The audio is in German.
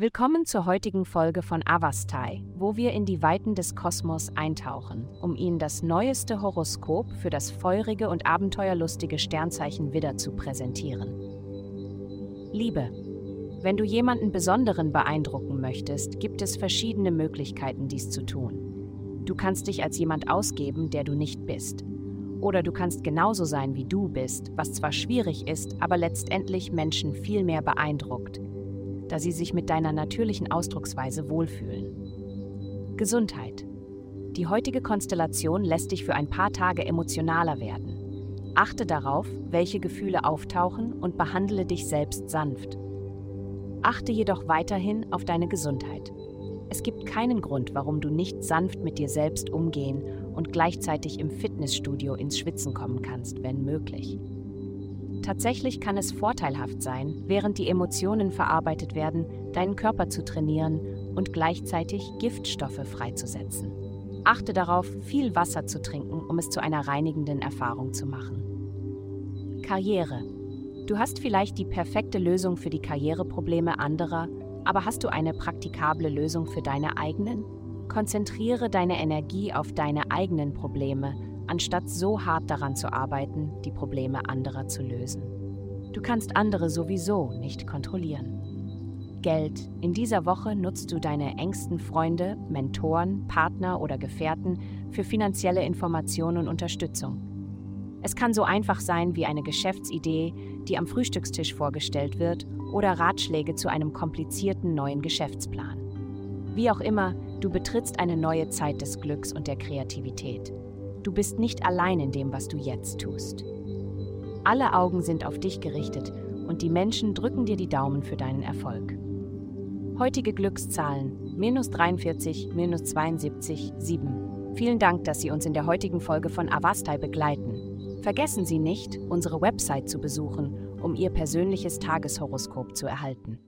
Willkommen zur heutigen Folge von Avastai, wo wir in die Weiten des Kosmos eintauchen, um Ihnen das neueste Horoskop für das feurige und abenteuerlustige Sternzeichen Widder zu präsentieren. Liebe. Wenn du jemanden Besonderen beeindrucken möchtest, gibt es verschiedene Möglichkeiten, dies zu tun. Du kannst dich als jemand ausgeben, der du nicht bist. Oder du kannst genauso sein, wie du bist, was zwar schwierig ist, aber letztendlich Menschen viel mehr beeindruckt da sie sich mit deiner natürlichen Ausdrucksweise wohlfühlen. Gesundheit. Die heutige Konstellation lässt dich für ein paar Tage emotionaler werden. Achte darauf, welche Gefühle auftauchen und behandle dich selbst sanft. Achte jedoch weiterhin auf deine Gesundheit. Es gibt keinen Grund, warum du nicht sanft mit dir selbst umgehen und gleichzeitig im Fitnessstudio ins Schwitzen kommen kannst, wenn möglich. Tatsächlich kann es vorteilhaft sein, während die Emotionen verarbeitet werden, deinen Körper zu trainieren und gleichzeitig Giftstoffe freizusetzen. Achte darauf, viel Wasser zu trinken, um es zu einer reinigenden Erfahrung zu machen. Karriere. Du hast vielleicht die perfekte Lösung für die Karriereprobleme anderer, aber hast du eine praktikable Lösung für deine eigenen? Konzentriere deine Energie auf deine eigenen Probleme anstatt so hart daran zu arbeiten, die Probleme anderer zu lösen. Du kannst andere sowieso nicht kontrollieren. Geld. In dieser Woche nutzt du deine engsten Freunde, Mentoren, Partner oder Gefährten für finanzielle Informationen und Unterstützung. Es kann so einfach sein wie eine Geschäftsidee, die am Frühstückstisch vorgestellt wird, oder Ratschläge zu einem komplizierten neuen Geschäftsplan. Wie auch immer, du betrittst eine neue Zeit des Glücks und der Kreativität. Du bist nicht allein in dem, was du jetzt tust. Alle Augen sind auf dich gerichtet und die Menschen drücken dir die Daumen für deinen Erfolg. Heutige Glückszahlen minus 43, minus 72, 7. Vielen Dank, dass Sie uns in der heutigen Folge von Avastai begleiten. Vergessen Sie nicht, unsere Website zu besuchen, um Ihr persönliches Tageshoroskop zu erhalten.